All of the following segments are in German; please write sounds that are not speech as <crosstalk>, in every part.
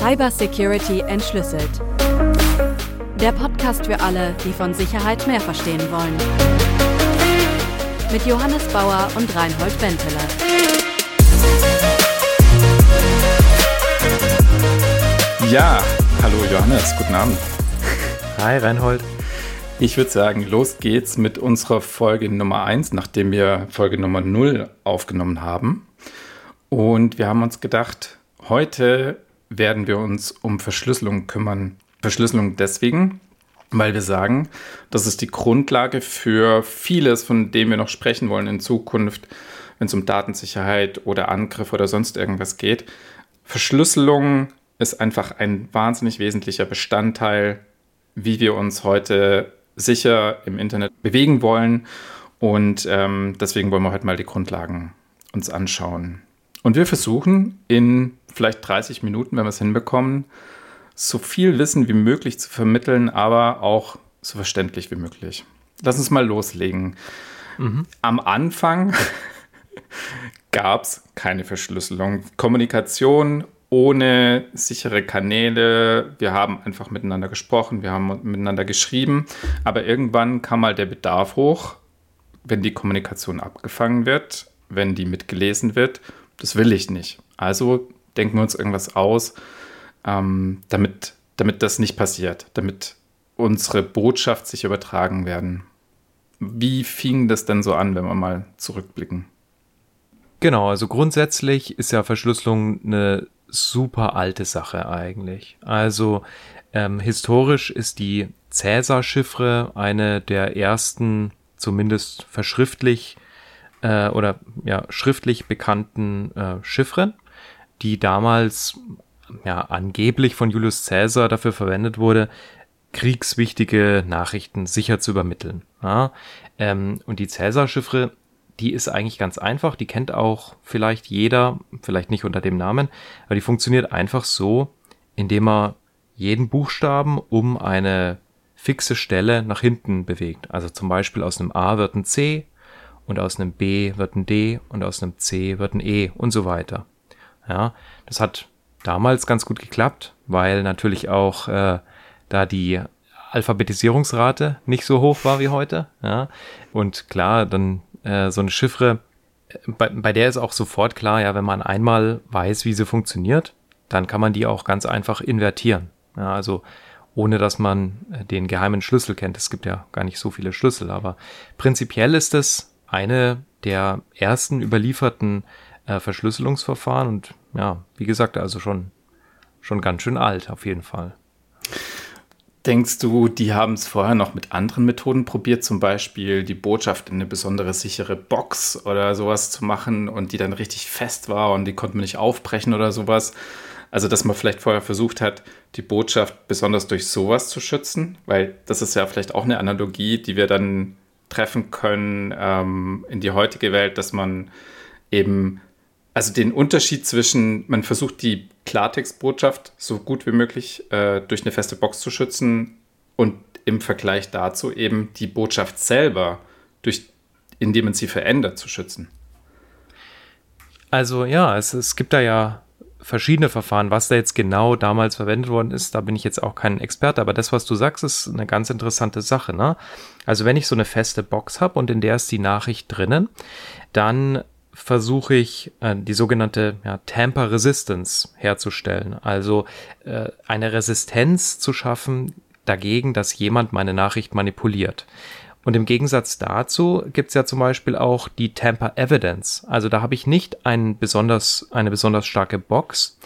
Cybersecurity entschlüsselt. Der Podcast für alle, die von Sicherheit mehr verstehen wollen. Mit Johannes Bauer und Reinhold Benteler. Ja, hallo Johannes, guten Abend. Hi Reinhold. Ich würde sagen, los geht's mit unserer Folge Nummer 1, nachdem wir Folge Nummer 0 aufgenommen haben. Und wir haben uns gedacht, heute werden wir uns um Verschlüsselung kümmern. Verschlüsselung deswegen, weil wir sagen, das ist die Grundlage für vieles, von dem wir noch sprechen wollen in Zukunft, wenn es um Datensicherheit oder Angriff oder sonst irgendwas geht. Verschlüsselung ist einfach ein wahnsinnig wesentlicher Bestandteil, wie wir uns heute sicher im Internet bewegen wollen. Und ähm, deswegen wollen wir heute mal die Grundlagen uns anschauen. Und wir versuchen in vielleicht 30 Minuten, wenn wir es hinbekommen, so viel Wissen wie möglich zu vermitteln, aber auch so verständlich wie möglich. Lass uns mal loslegen. Mhm. Am Anfang <laughs> gab es keine Verschlüsselung. Kommunikation ohne sichere Kanäle. Wir haben einfach miteinander gesprochen, wir haben miteinander geschrieben, aber irgendwann kam mal der Bedarf hoch, wenn die Kommunikation abgefangen wird, wenn die mitgelesen wird. Das will ich nicht. Also denken wir uns irgendwas aus, ähm, damit, damit das nicht passiert, damit unsere Botschaft sich übertragen werden. Wie fing das denn so an, wenn wir mal zurückblicken? Genau, also grundsätzlich ist ja Verschlüsselung eine super alte Sache eigentlich. Also ähm, historisch ist die Cäsar-Chiffre eine der ersten, zumindest verschriftlich äh, oder ja, schriftlich bekannten äh, Chiffren, die damals ja angeblich von Julius Caesar dafür verwendet wurde, kriegswichtige Nachrichten sicher zu übermitteln. Ja? Ähm, und die Cäsar-Chiffre die ist eigentlich ganz einfach. Die kennt auch vielleicht jeder, vielleicht nicht unter dem Namen, aber die funktioniert einfach so, indem man jeden Buchstaben um eine fixe Stelle nach hinten bewegt. Also zum Beispiel aus einem A wird ein C und aus einem B wird ein D und aus einem C wird ein E und so weiter. Ja, das hat damals ganz gut geklappt, weil natürlich auch äh, da die Alphabetisierungsrate nicht so hoch war wie heute. Ja, und klar, dann äh, so eine Chiffre, bei, bei der ist auch sofort klar, ja, wenn man einmal weiß, wie sie funktioniert, dann kann man die auch ganz einfach invertieren. Ja, also ohne dass man äh, den geheimen Schlüssel kennt. Es gibt ja gar nicht so viele Schlüssel, aber prinzipiell ist es eine der ersten überlieferten äh, Verschlüsselungsverfahren und ja, wie gesagt, also schon, schon ganz schön alt auf jeden Fall. Denkst du, die haben es vorher noch mit anderen Methoden probiert, zum Beispiel die Botschaft in eine besondere sichere Box oder sowas zu machen und die dann richtig fest war und die konnte man nicht aufbrechen oder sowas? Also, dass man vielleicht vorher versucht hat, die Botschaft besonders durch sowas zu schützen, weil das ist ja vielleicht auch eine Analogie, die wir dann treffen können ähm, in die heutige Welt, dass man eben also den Unterschied zwischen, man versucht die Klartextbotschaft so gut wie möglich äh, durch eine feste Box zu schützen und im Vergleich dazu eben die Botschaft selber, durch, indem man sie verändert, zu schützen. Also ja, es, es gibt da ja verschiedene Verfahren. Was da jetzt genau damals verwendet worden ist, da bin ich jetzt auch kein Experte, aber das, was du sagst, ist eine ganz interessante Sache. Ne? Also wenn ich so eine feste Box habe und in der ist die Nachricht drinnen, dann versuche ich äh, die sogenannte ja, Tamper Resistance herzustellen. Also äh, eine Resistenz zu schaffen dagegen, dass jemand meine Nachricht manipuliert. Und im Gegensatz dazu gibt es ja zum Beispiel auch die Tamper Evidence. Also da habe ich nicht ein besonders, eine besonders starke Box,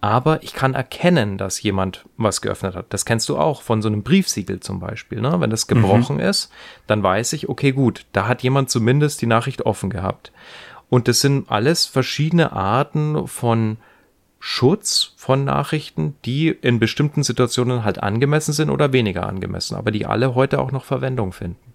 aber ich kann erkennen, dass jemand was geöffnet hat. Das kennst du auch von so einem Briefsiegel zum Beispiel. Ne? Wenn das gebrochen mhm. ist, dann weiß ich, okay, gut, da hat jemand zumindest die Nachricht offen gehabt. Und das sind alles verschiedene Arten von Schutz von Nachrichten, die in bestimmten Situationen halt angemessen sind oder weniger angemessen, aber die alle heute auch noch Verwendung finden.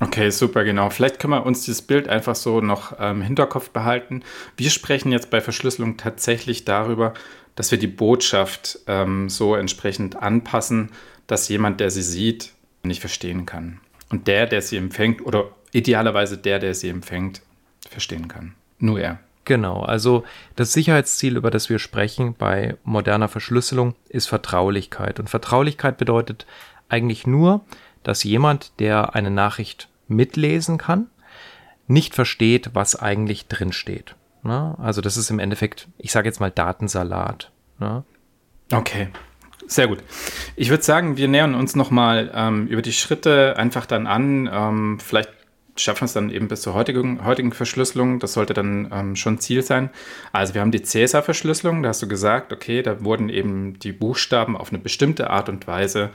Okay, super, genau. Vielleicht können wir uns dieses Bild einfach so noch im ähm, Hinterkopf behalten. Wir sprechen jetzt bei Verschlüsselung tatsächlich darüber, dass wir die Botschaft ähm, so entsprechend anpassen, dass jemand, der sie sieht, nicht verstehen kann. Und der, der sie empfängt, oder idealerweise der, der sie empfängt, verstehen kann. Nur er. Genau, also das Sicherheitsziel, über das wir sprechen bei moderner Verschlüsselung, ist Vertraulichkeit. Und Vertraulichkeit bedeutet eigentlich nur, dass jemand, der eine Nachricht mitlesen kann, nicht versteht, was eigentlich drin steht. Ne? Also das ist im Endeffekt, ich sage jetzt mal Datensalat. Ne? Okay, sehr gut. Ich würde sagen, wir nähern uns nochmal ähm, über die Schritte einfach dann an. Ähm, vielleicht schaffen wir es dann eben bis zur heutigen, heutigen Verschlüsselung. Das sollte dann ähm, schon Ziel sein. Also wir haben die Cäsar-Verschlüsselung. Da hast du gesagt, okay, da wurden eben die Buchstaben auf eine bestimmte Art und Weise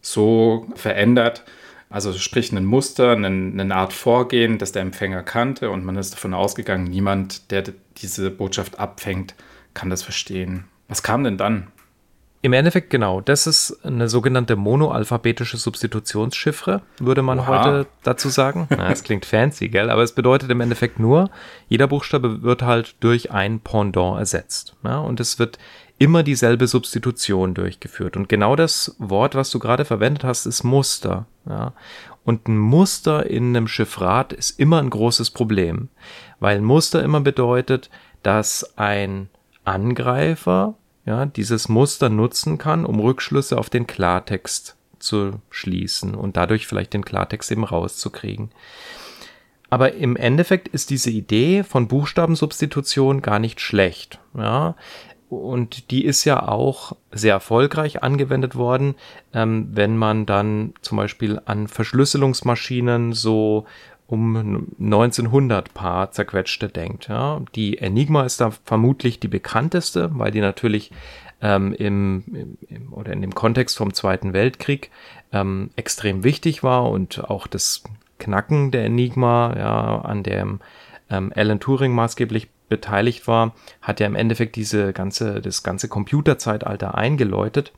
so verändert, also sprich ein Muster, eine, eine Art Vorgehen, das der Empfänger kannte und man ist davon ausgegangen, niemand, der diese Botschaft abfängt, kann das verstehen. Was kam denn dann? Im Endeffekt genau, das ist eine sogenannte monoalphabetische Substitutionschiffre, würde man Oha. heute dazu sagen. <laughs> Na, das klingt fancy, gell? Aber es bedeutet im Endeffekt nur, jeder Buchstabe wird halt durch ein Pendant ersetzt. Ja? Und es wird immer dieselbe Substitution durchgeführt. Und genau das Wort, was du gerade verwendet hast, ist Muster. Ja? Und ein Muster in einem Chiffrat ist immer ein großes Problem, weil ein Muster immer bedeutet, dass ein Angreifer ja, dieses Muster nutzen kann, um Rückschlüsse auf den Klartext zu schließen und dadurch vielleicht den Klartext eben rauszukriegen. Aber im Endeffekt ist diese Idee von Buchstabensubstitution gar nicht schlecht. Ja, und die ist ja auch sehr erfolgreich angewendet worden, ähm, wenn man dann zum Beispiel an Verschlüsselungsmaschinen so um 1900 paar zerquetschte denkt. Ja. Die Enigma ist da vermutlich die bekannteste, weil die natürlich ähm, im, im, oder in dem Kontext vom Zweiten Weltkrieg ähm, extrem wichtig war und auch das Knacken der Enigma, ja, an dem ähm, Alan Turing maßgeblich beteiligt war, hat ja im Endeffekt diese ganze, das ganze Computerzeitalter eingeläutet.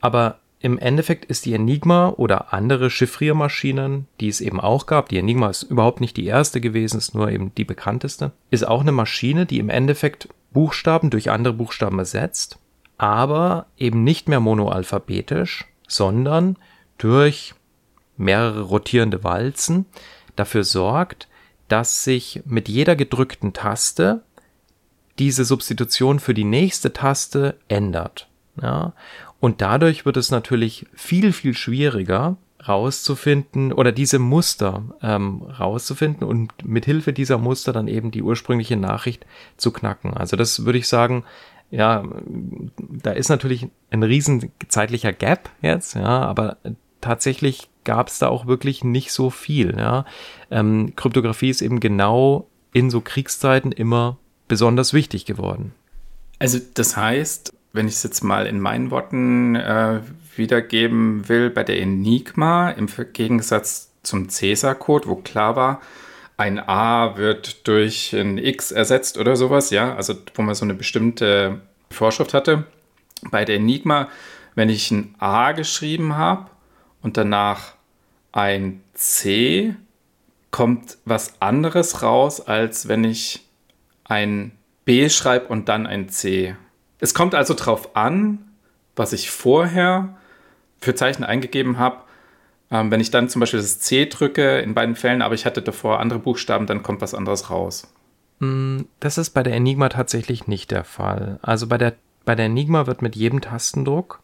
Aber im Endeffekt ist die Enigma oder andere Chiffriermaschinen, die es eben auch gab, die Enigma ist überhaupt nicht die erste gewesen, ist nur eben die bekannteste, ist auch eine Maschine, die im Endeffekt Buchstaben durch andere Buchstaben ersetzt, aber eben nicht mehr monoalphabetisch, sondern durch mehrere rotierende Walzen dafür sorgt, dass sich mit jeder gedrückten Taste diese Substitution für die nächste Taste ändert. Ja? Und dadurch wird es natürlich viel, viel schwieriger rauszufinden oder diese Muster ähm, rauszufinden und mit Hilfe dieser Muster dann eben die ursprüngliche Nachricht zu knacken. Also das würde ich sagen, ja, da ist natürlich ein riesen zeitlicher Gap jetzt, ja, aber tatsächlich gab es da auch wirklich nicht so viel. Ja. Ähm, Kryptographie ist eben genau in so Kriegszeiten immer besonders wichtig geworden. Also das heißt, wenn ich es jetzt mal in meinen Worten äh, wiedergeben will, bei der Enigma im Gegensatz zum Cäsar-Code, wo klar war, ein A wird durch ein X ersetzt oder sowas, ja, also wo man so eine bestimmte Vorschrift hatte. Bei der Enigma, wenn ich ein A geschrieben habe und danach ein C, kommt was anderes raus, als wenn ich ein B schreibe und dann ein C. Es kommt also darauf an, was ich vorher für Zeichen eingegeben habe. Ähm, wenn ich dann zum Beispiel das C drücke in beiden Fällen, aber ich hatte davor andere Buchstaben, dann kommt was anderes raus. Mm, das ist bei der Enigma tatsächlich nicht der Fall. Also bei der, bei der Enigma wird mit jedem Tastendruck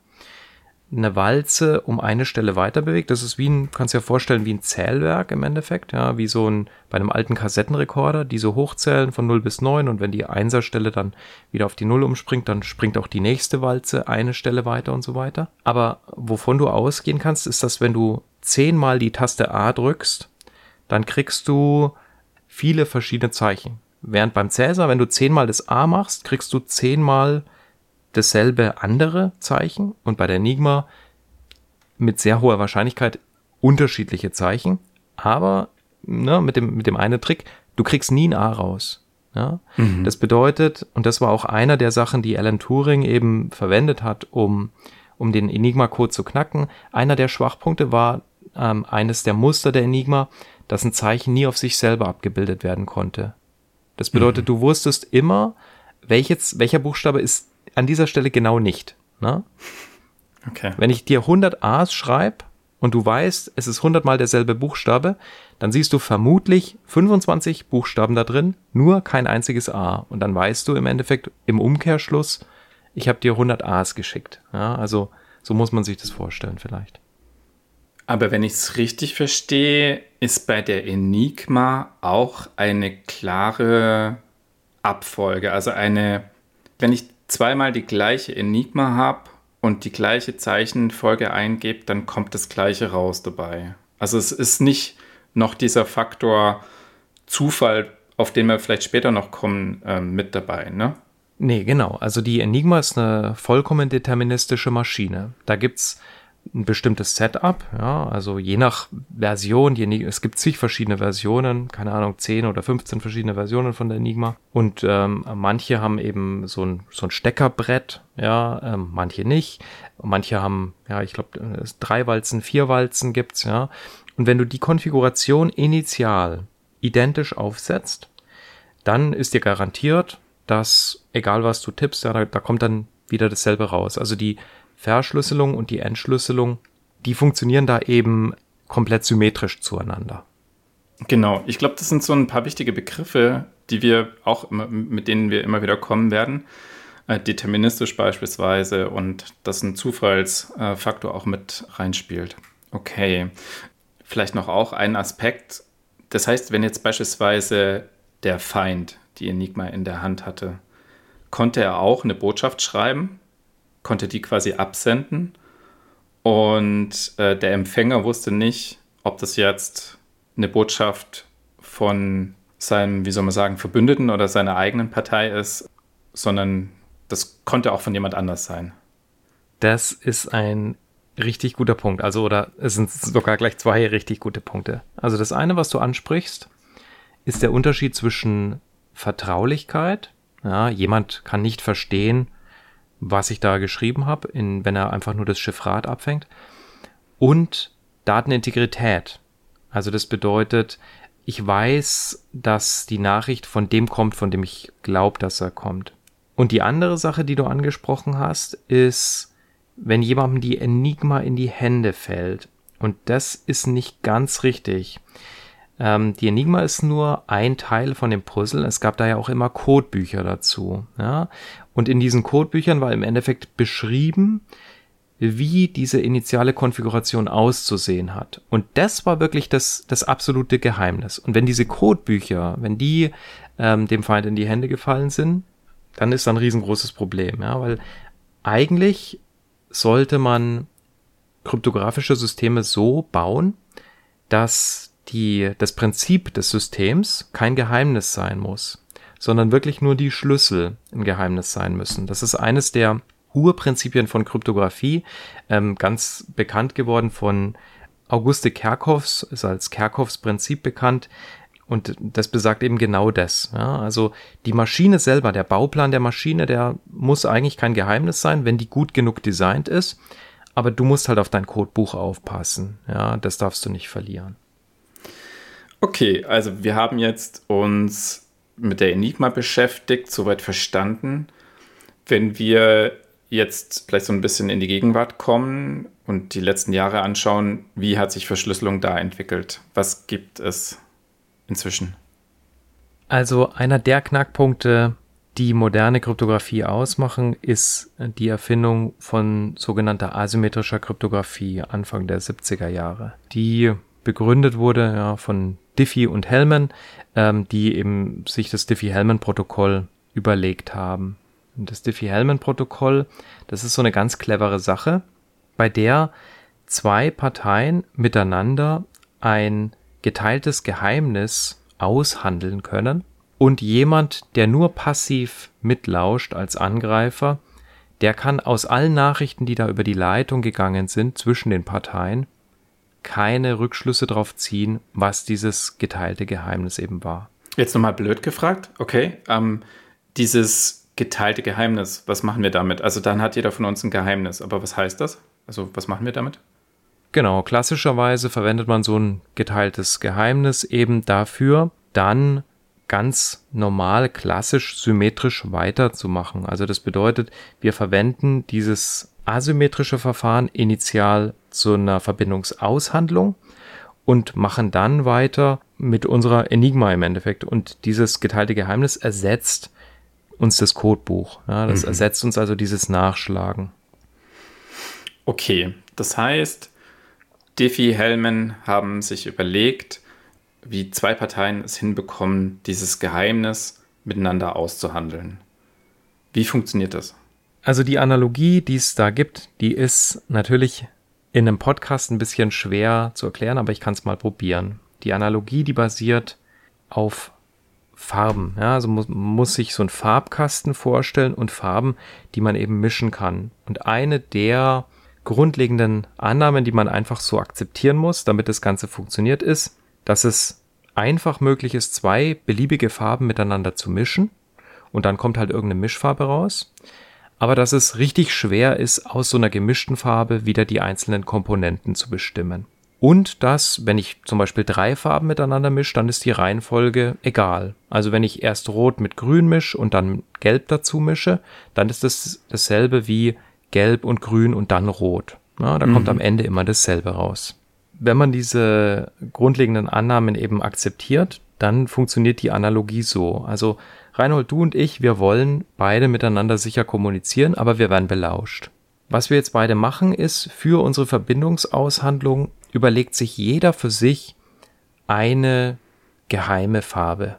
eine Walze um eine Stelle weiter bewegt. Das ist wie ein, kannst dir vorstellen, wie ein Zählwerk im Endeffekt, ja, wie so ein, bei einem alten Kassettenrekorder, die so hochzählen von 0 bis 9 und wenn die Einserstelle dann wieder auf die 0 umspringt, dann springt auch die nächste Walze eine Stelle weiter und so weiter. Aber wovon du ausgehen kannst, ist, dass wenn du zehnmal die Taste A drückst, dann kriegst du viele verschiedene Zeichen. Während beim Cäsar, wenn du zehnmal das A machst, kriegst du zehnmal dasselbe andere Zeichen und bei der Enigma mit sehr hoher Wahrscheinlichkeit unterschiedliche Zeichen. Aber ne, mit, dem, mit dem einen Trick, du kriegst nie ein A raus. Ja? Mhm. Das bedeutet, und das war auch einer der Sachen, die Alan Turing eben verwendet hat, um, um den Enigma-Code zu knacken. Einer der Schwachpunkte war ähm, eines der Muster der Enigma, dass ein Zeichen nie auf sich selber abgebildet werden konnte. Das bedeutet, mhm. du wusstest immer, welches, welcher Buchstabe ist an dieser Stelle genau nicht. Ne? Okay. Wenn ich dir 100 A's schreibe, und du weißt, es ist hundertmal derselbe Buchstabe, dann siehst du vermutlich 25 Buchstaben da drin, nur kein einziges A. Und dann weißt du im Endeffekt im Umkehrschluss, ich habe dir 100 A's geschickt. Ja, also so muss man sich das vorstellen vielleicht. Aber wenn ich es richtig verstehe, ist bei der Enigma auch eine klare Abfolge. Also eine, wenn ich zweimal die gleiche Enigma habe und die gleiche Zeichenfolge eingebe, dann kommt das gleiche raus dabei. Also es ist nicht noch dieser Faktor Zufall, auf den wir vielleicht später noch kommen, äh, mit dabei, ne? Nee, genau. Also die Enigma ist eine vollkommen deterministische Maschine. Da gibt es ein bestimmtes Setup, ja, also je nach Version, je, es gibt zig verschiedene Versionen, keine Ahnung, 10 oder 15 verschiedene Versionen von der Enigma. Und ähm, manche haben eben so ein, so ein Steckerbrett, ja, ähm, manche nicht, manche haben, ja, ich glaube, drei Walzen, vier Walzen gibt's, ja, und wenn du die Konfiguration initial identisch aufsetzt, dann ist dir garantiert, dass egal was du tippst, ja, da, da kommt dann wieder dasselbe raus. Also die Verschlüsselung und die Entschlüsselung, die funktionieren da eben komplett symmetrisch zueinander. Genau, ich glaube, das sind so ein paar wichtige Begriffe, die wir auch mit denen wir immer wieder kommen werden. Äh, deterministisch beispielsweise und dass ein Zufallsfaktor auch mit reinspielt. Okay, vielleicht noch auch ein Aspekt. Das heißt, wenn jetzt beispielsweise der Feind die Enigma in der Hand hatte, konnte er auch eine Botschaft schreiben konnte die quasi absenden und äh, der Empfänger wusste nicht, ob das jetzt eine Botschaft von seinem, wie soll man sagen, Verbündeten oder seiner eigenen Partei ist, sondern das konnte auch von jemand anders sein. Das ist ein richtig guter Punkt. Also, oder es sind sogar gleich zwei richtig gute Punkte. Also, das eine, was du ansprichst, ist der Unterschied zwischen Vertraulichkeit. Ja, jemand kann nicht verstehen, was ich da geschrieben habe, wenn er einfach nur das Chiffrat abfängt. Und Datenintegrität. Also das bedeutet, ich weiß, dass die Nachricht von dem kommt, von dem ich glaube, dass er kommt. Und die andere Sache, die du angesprochen hast, ist, wenn jemandem die Enigma in die Hände fällt. Und das ist nicht ganz richtig. Ähm, die Enigma ist nur ein Teil von dem Puzzle. Es gab da ja auch immer Codebücher dazu. Ja? Und in diesen Codebüchern war im Endeffekt beschrieben, wie diese initiale Konfiguration auszusehen hat. Und das war wirklich das, das absolute Geheimnis. Und wenn diese Codebücher, wenn die ähm, dem Feind in die Hände gefallen sind, dann ist da ein riesengroßes Problem, ja, weil eigentlich sollte man kryptografische Systeme so bauen, dass die, das Prinzip des Systems kein Geheimnis sein muss sondern wirklich nur die Schlüssel ein Geheimnis sein müssen. Das ist eines der Urprinzipien von Kryptographie, ähm, ganz bekannt geworden von Auguste Kerckhoffs, ist als Kerckhoffs Prinzip bekannt. Und das besagt eben genau das. Ja, also die Maschine selber, der Bauplan der Maschine, der muss eigentlich kein Geheimnis sein, wenn die gut genug designt ist. Aber du musst halt auf dein Codebuch aufpassen. Ja, das darfst du nicht verlieren. Okay, also wir haben jetzt uns mit der Enigma beschäftigt, soweit verstanden. Wenn wir jetzt vielleicht so ein bisschen in die Gegenwart kommen und die letzten Jahre anschauen, wie hat sich Verschlüsselung da entwickelt? Was gibt es inzwischen? Also einer der Knackpunkte, die moderne Kryptographie ausmachen, ist die Erfindung von sogenannter asymmetrischer Kryptographie Anfang der 70er Jahre, die begründet wurde ja, von Diffie und Hellman, ähm, die eben sich das Diffie-Hellman-Protokoll überlegt haben. Und das Diffie-Hellman-Protokoll, das ist so eine ganz clevere Sache, bei der zwei Parteien miteinander ein geteiltes Geheimnis aushandeln können und jemand, der nur passiv mitlauscht als Angreifer, der kann aus allen Nachrichten, die da über die Leitung gegangen sind zwischen den Parteien, keine Rückschlüsse darauf ziehen, was dieses geteilte Geheimnis eben war. Jetzt nochmal blöd gefragt, okay, ähm, dieses geteilte Geheimnis, was machen wir damit? Also dann hat jeder von uns ein Geheimnis, aber was heißt das? Also was machen wir damit? Genau, klassischerweise verwendet man so ein geteiltes Geheimnis eben dafür, dann ganz normal, klassisch, symmetrisch weiterzumachen. Also das bedeutet, wir verwenden dieses asymmetrische Verfahren initial zu einer Verbindungsaushandlung und machen dann weiter mit unserer Enigma im Endeffekt. Und dieses geteilte Geheimnis ersetzt uns das Codebuch. Ja, das mhm. ersetzt uns also dieses Nachschlagen. Okay, das heißt, Diffie Hellman haben sich überlegt, wie zwei Parteien es hinbekommen, dieses Geheimnis miteinander auszuhandeln. Wie funktioniert das? Also die Analogie, die es da gibt, die ist natürlich in einem Podcast ein bisschen schwer zu erklären, aber ich kann es mal probieren. Die Analogie, die basiert auf Farben. Ja, also muss, muss sich so ein Farbkasten vorstellen und Farben, die man eben mischen kann. Und eine der grundlegenden Annahmen, die man einfach so akzeptieren muss, damit das Ganze funktioniert, ist, dass es einfach möglich ist, zwei beliebige Farben miteinander zu mischen und dann kommt halt irgendeine Mischfarbe raus. Aber dass es richtig schwer ist, aus so einer gemischten Farbe wieder die einzelnen Komponenten zu bestimmen. Und dass, wenn ich zum Beispiel drei Farben miteinander mische, dann ist die Reihenfolge egal. Also wenn ich erst Rot mit Grün mische und dann Gelb dazu mische, dann ist das dasselbe wie Gelb und Grün und dann Rot. Ja, da mhm. kommt am Ende immer dasselbe raus. Wenn man diese grundlegenden Annahmen eben akzeptiert, dann funktioniert die Analogie so. Also Reinhold, du und ich, wir wollen beide miteinander sicher kommunizieren, aber wir werden belauscht. Was wir jetzt beide machen, ist, für unsere Verbindungsaushandlung überlegt sich jeder für sich eine geheime Farbe.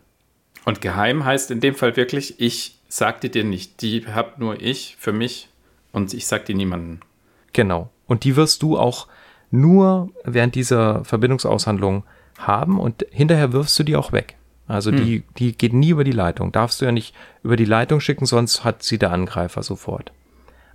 Und geheim heißt in dem Fall wirklich, ich sagte dir nicht, die hab nur ich für mich und ich sag dir niemanden. Genau. Und die wirst du auch nur während dieser Verbindungsaushandlung haben und hinterher wirfst du die auch weg. Also hm. die, die geht nie über die Leitung. Darfst du ja nicht über die Leitung schicken, sonst hat sie der Angreifer sofort.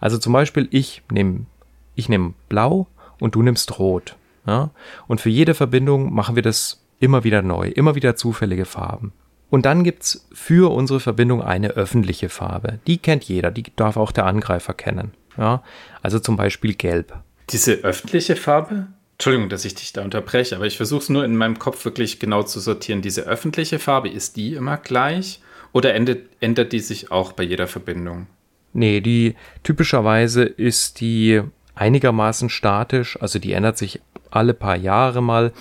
Also zum Beispiel, ich nehme ich nehm blau und du nimmst rot. Ja? Und für jede Verbindung machen wir das immer wieder neu, immer wieder zufällige Farben. Und dann gibt's für unsere Verbindung eine öffentliche Farbe. Die kennt jeder, die darf auch der Angreifer kennen. Ja? Also zum Beispiel gelb. Diese öffentliche Farbe? Entschuldigung, dass ich dich da unterbreche, aber ich versuche es nur in meinem Kopf wirklich genau zu sortieren. Diese öffentliche Farbe, ist die immer gleich oder ändert, ändert die sich auch bei jeder Verbindung? Nee, die typischerweise ist die einigermaßen statisch, also die ändert sich alle paar Jahre mal.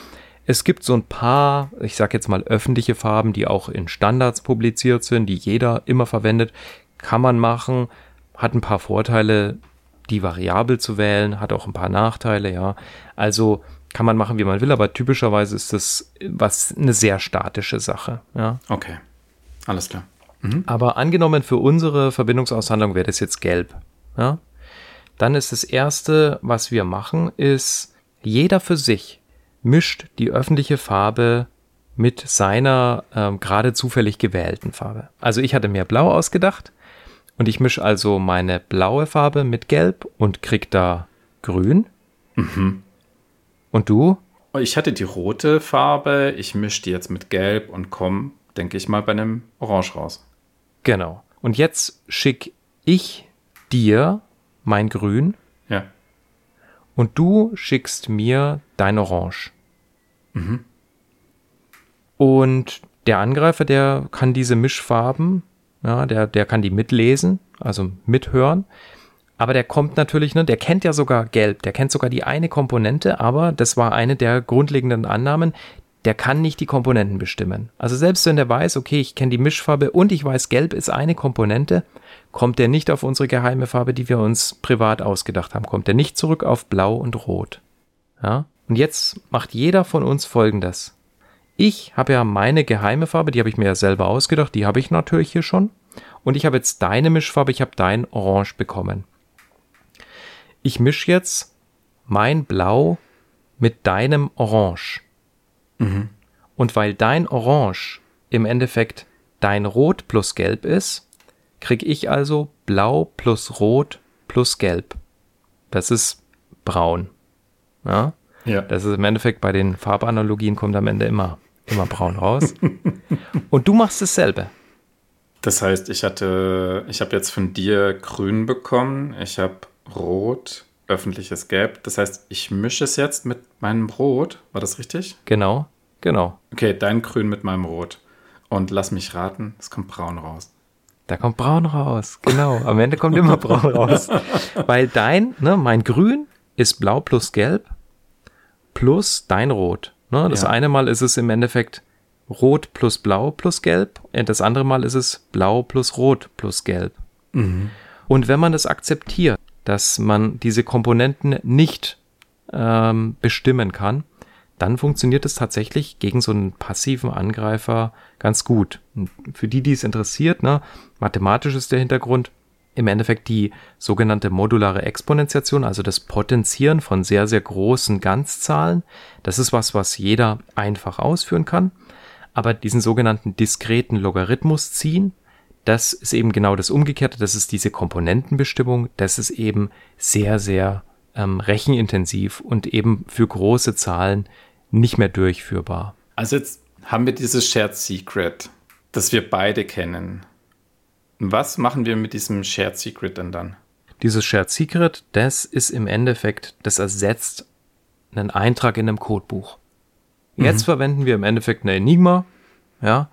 Es gibt so ein paar, ich sag jetzt mal öffentliche Farben, die auch in Standards publiziert sind, die jeder immer verwendet. Kann man machen, hat ein paar Vorteile, die variabel zu wählen, hat auch ein paar Nachteile, ja. Also kann man machen, wie man will, aber typischerweise ist das was eine sehr statische Sache, ja. Okay, alles klar. Mhm. Aber angenommen für unsere Verbindungsaushandlung wäre das jetzt gelb, ja. Dann ist das erste, was wir machen, ist jeder für sich mischt die öffentliche Farbe mit seiner ähm, gerade zufällig gewählten Farbe. Also ich hatte mir blau ausgedacht und ich mische also meine blaue Farbe mit Gelb und krieg da Grün. Mhm. Und du? Ich hatte die rote Farbe, ich mische die jetzt mit Gelb und komme, denke ich mal, bei einem Orange raus. Genau. Und jetzt schicke ich dir mein Grün. Ja. Und du schickst mir dein Orange. Mhm. Und der Angreifer, der kann diese Mischfarben ja, der, der kann die mitlesen, also mithören. Aber der kommt natürlich, ne, der kennt ja sogar Gelb, der kennt sogar die eine Komponente, aber das war eine der grundlegenden Annahmen, der kann nicht die Komponenten bestimmen. Also selbst wenn der weiß, okay, ich kenne die Mischfarbe und ich weiß, Gelb ist eine Komponente, kommt der nicht auf unsere geheime Farbe, die wir uns privat ausgedacht haben, kommt der nicht zurück auf Blau und Rot. Ja? Und jetzt macht jeder von uns Folgendes. Ich habe ja meine geheime Farbe, die habe ich mir ja selber ausgedacht, die habe ich natürlich hier schon. Und ich habe jetzt deine Mischfarbe, ich habe dein Orange bekommen. Ich mische jetzt mein Blau mit deinem Orange. Mhm. Und weil dein Orange im Endeffekt dein Rot plus Gelb ist, kriege ich also Blau plus Rot plus Gelb. Das ist braun. Ja? ja. Das ist im Endeffekt bei den Farbanalogien kommt am Ende immer immer braun raus. Und du machst dasselbe. Das heißt, ich hatte, ich habe jetzt von dir grün bekommen, ich habe rot, öffentliches Gelb. Das heißt, ich mische es jetzt mit meinem Rot. War das richtig? Genau, genau. Okay, dein Grün mit meinem Rot. Und lass mich raten, es kommt braun raus. Da kommt braun raus, genau. Am Ende kommt immer braun raus. Weil dein, ne, mein Grün ist blau plus gelb plus dein Rot. Ne? Das Ja. eine Mal ist es im Endeffekt Rot plus Blau plus Gelb. Und das andere Mal ist es Blau plus Rot plus Gelb. Und wenn man das akzeptiert, dass man diese Komponenten nicht ähm, bestimmen kann, dann funktioniert es tatsächlich gegen so einen passiven Angreifer ganz gut. Und für die, die es interessiert, ne, mathematisch ist der Hintergrund im Endeffekt die sogenannte modulare Exponentiation, also das Potenzieren von sehr, sehr großen Ganzzahlen. Das ist was, was jeder einfach ausführen kann. Aber diesen sogenannten diskreten Logarithmus ziehen, das ist eben genau das Umgekehrte. Das ist diese Komponentenbestimmung. Das ist eben sehr, sehr ähm, rechenintensiv und eben für große Zahlen nicht mehr durchführbar. Also jetzt haben wir dieses Shared Secret, das wir beide kennen. Was machen wir mit diesem Shared Secret denn dann? Dieses Shared Secret, das ist im Endeffekt, das ersetzt einen Eintrag in einem Codebuch. Jetzt verwenden wir im Endeffekt eine Enigma, ja,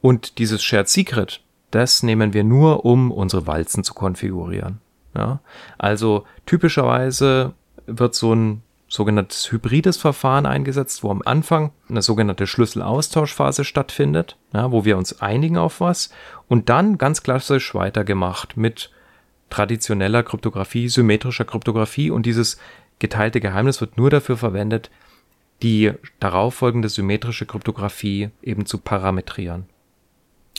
und dieses Shared Secret, das nehmen wir nur, um unsere Walzen zu konfigurieren. Ja. Also typischerweise wird so ein sogenanntes hybrides Verfahren eingesetzt, wo am Anfang eine sogenannte Schlüsselaustauschphase stattfindet, ja, wo wir uns einigen auf was und dann ganz klassisch weitergemacht mit traditioneller Kryptographie, symmetrischer Kryptographie und dieses geteilte Geheimnis wird nur dafür verwendet, die darauffolgende symmetrische Kryptographie eben zu parametrieren.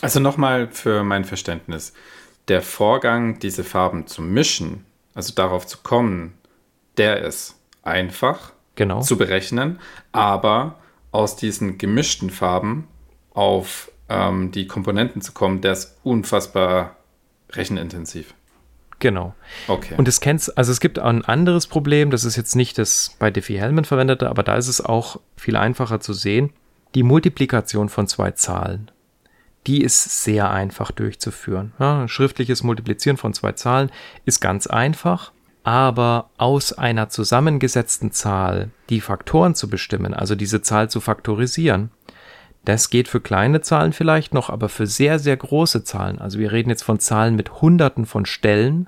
Also nochmal für mein Verständnis. Der Vorgang, diese Farben zu mischen, also darauf zu kommen, der ist einfach Genau. zu berechnen, aber aus diesen gemischten Farben auf ähm, die Komponenten zu kommen, der ist unfassbar rechenintensiv. Genau. Okay. Und es kennt, also es gibt ein anderes Problem, das ist jetzt nicht das bei Diffie-Hellman verwendete, aber da ist es auch viel einfacher zu sehen. Die Multiplikation von zwei Zahlen, die ist sehr einfach durchzuführen. Ja, schriftliches Multiplizieren von zwei Zahlen ist ganz einfach, aber aus einer zusammengesetzten Zahl die Faktoren zu bestimmen, also diese Zahl zu faktorisieren, das geht für kleine Zahlen vielleicht noch, aber für sehr, sehr große Zahlen, also wir reden jetzt von Zahlen mit Hunderten von Stellen,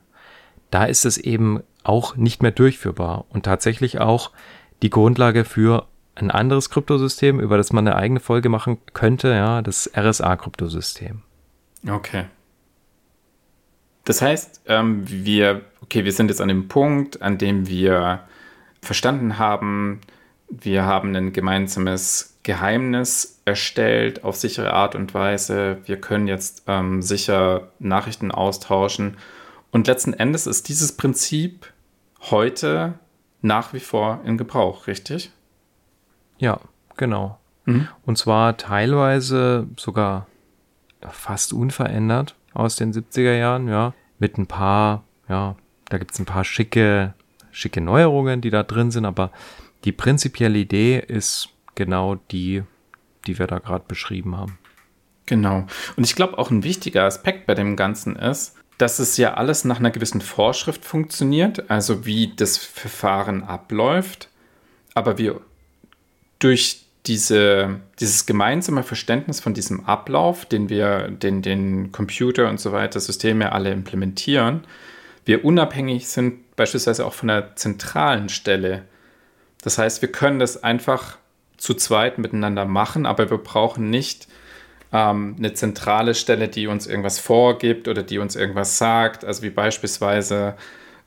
da ist es eben auch nicht mehr durchführbar und tatsächlich auch die Grundlage für ein anderes Kryptosystem, über das man eine eigene Folge machen könnte, ja, das RSA-Kryptosystem. Okay. Das heißt, ähm, wir, okay, wir sind jetzt an dem Punkt, an dem wir verstanden haben, wir haben ein gemeinsames Geheimnis erstellt auf sichere Art und Weise. Wir können jetzt ähm, sicher Nachrichten austauschen. Und letzten Endes ist dieses Prinzip heute nach wie vor in Gebrauch, richtig? Ja, genau. Und zwar teilweise sogar fast unverändert aus den 70er Jahren, ja, mit ein paar, ja, da gibt es ein paar schicke, schicke Neuerungen, die da drin sind, aber die prinzipielle Idee ist genau die, die wir da gerade beschrieben haben. Genau. Und ich glaube, auch ein wichtiger Aspekt bei dem Ganzen ist, dass es ja alles nach einer gewissen Vorschrift funktioniert, also wie das Verfahren abläuft, aber wir durch diese, dieses gemeinsame Verständnis von diesem Ablauf, den wir, den, den Computer und so weiter, Systeme alle implementieren, wir unabhängig sind beispielsweise auch von der zentralen Stelle. Das heißt, wir können das einfach zu zweit miteinander machen, aber wir brauchen nicht ähm, eine zentrale Stelle, die uns irgendwas vorgibt oder die uns irgendwas sagt. Also wie beispielsweise,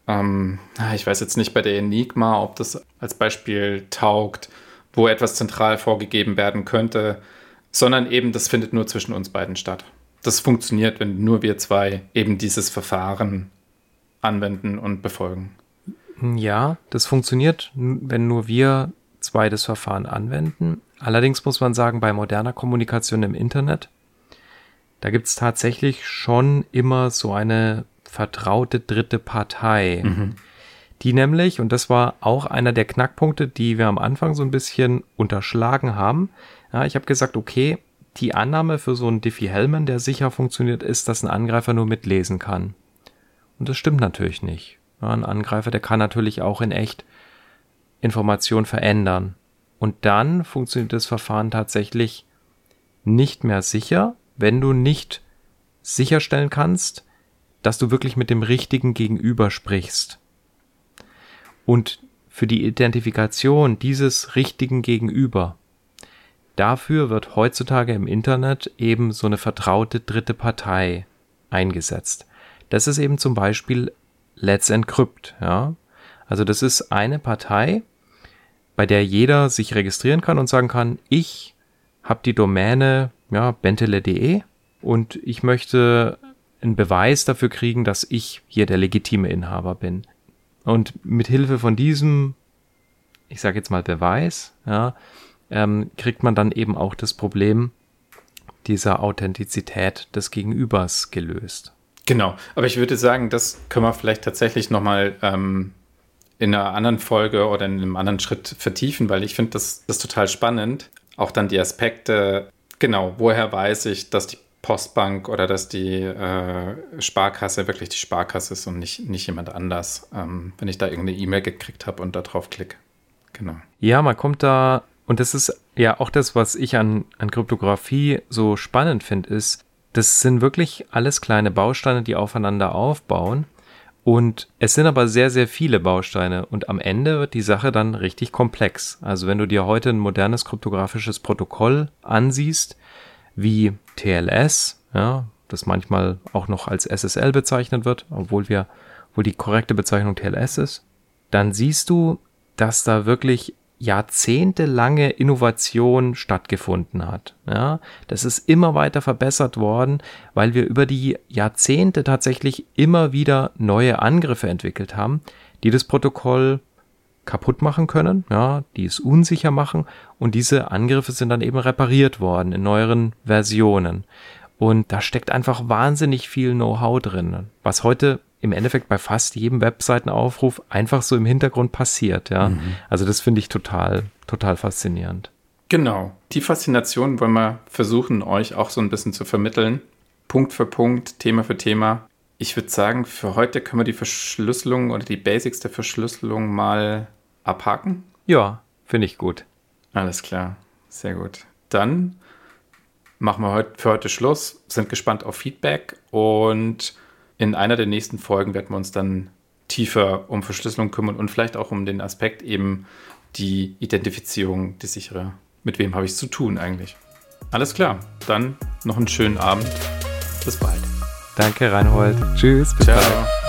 ähm, ich weiß jetzt nicht bei der Enigma, ob das als Beispiel taugt, wo etwas zentral vorgegeben werden könnte, sondern eben das findet nur zwischen uns beiden statt. Das funktioniert, wenn nur wir zwei eben dieses Verfahren anwenden und befolgen. Ja, das funktioniert, wenn nur wir zwei das Verfahren anwenden. Allerdings muss man sagen, bei moderner Kommunikation im Internet, da gibt es tatsächlich schon immer so eine vertraute dritte Partei, die nämlich, und das war auch einer der Knackpunkte, die wir am Anfang so ein bisschen unterschlagen haben, ja, ich habe gesagt, okay, die Annahme für so einen Diffie-Hellman, der sicher funktioniert, ist, dass ein Angreifer nur mitlesen kann. Und das stimmt natürlich nicht. Ja, ein Angreifer, der kann natürlich auch in echt Informationen verändern. Und dann funktioniert das Verfahren tatsächlich nicht mehr sicher, wenn du nicht sicherstellen kannst, dass du wirklich mit dem richtigen Gegenüber sprichst. Und für die Identifikation dieses richtigen Gegenüber, dafür wird heutzutage im Internet eben so eine vertraute dritte Partei eingesetzt. Das ist eben zum Beispiel Let's Encrypt, ja. Also das ist eine Partei, bei der jeder sich registrieren kann und sagen kann, ich habe die Domäne ja, bentele.de und ich möchte einen Beweis dafür kriegen, dass ich hier der legitime Inhaber bin. Und mit Hilfe von diesem, ich sage jetzt mal Beweis, ja, ähm, kriegt man dann eben auch das Problem dieser Authentizität des Gegenübers gelöst. Genau, aber ich würde sagen, das können wir vielleicht tatsächlich nochmal ähm, in einer anderen Folge oder in einem anderen Schritt vertiefen, weil ich finde das, das total spannend. Auch dann die Aspekte, genau, woher weiß ich, dass die Postbank oder dass die äh, Sparkasse wirklich die Sparkasse ist und nicht, nicht jemand anders, ähm, wenn ich da irgendeine E-Mail gekriegt habe und da drauf klicke. Genau. Ja, man kommt da, und das ist ja auch das, was ich an, an Kryptographie so spannend finde, ist, das sind wirklich alles kleine Bausteine, die aufeinander aufbauen. Und es sind aber sehr, sehr viele Bausteine und am Ende wird die Sache dann richtig komplex. Also wenn du dir heute ein modernes kryptografisches Protokoll ansiehst, wie TLS, ja, das manchmal auch noch als SSL bezeichnet wird, obwohl wir, wo die korrekte Bezeichnung TLS ist, dann siehst du, dass da wirklich jahrzehntelange Innovation stattgefunden hat. Ja, das ist immer weiter verbessert worden, weil wir über die Jahrzehnte tatsächlich immer wieder neue Angriffe entwickelt haben, die das Protokoll kaputt machen können, ja, die es unsicher machen und diese Angriffe sind dann eben repariert worden in neueren Versionen. Und da steckt einfach wahnsinnig viel Know-how drin, was heute im Endeffekt bei fast jedem Webseitenaufruf einfach so im Hintergrund passiert, ja. Mhm. Also das finde ich total, total faszinierend. Genau. Die Faszination wollen wir versuchen, euch auch so ein bisschen zu vermitteln. Punkt für Punkt, Thema für Thema. Ich würde sagen, für heute können wir die Verschlüsselung oder die Basics der Verschlüsselung mal abhaken. Ja, finde ich gut. Alles klar. Sehr gut. Dann machen wir heute für heute Schluss, sind gespannt auf Feedback und in einer der nächsten Folgen werden wir uns dann tiefer um Verschlüsselung kümmern und vielleicht auch um den Aspekt eben die Identifizierung, die sichere. Mit wem habe ich es zu tun eigentlich? Alles klar, dann noch einen schönen Abend. Bis bald. Danke, Reinhold. Tschüss, bis Ciao. bald.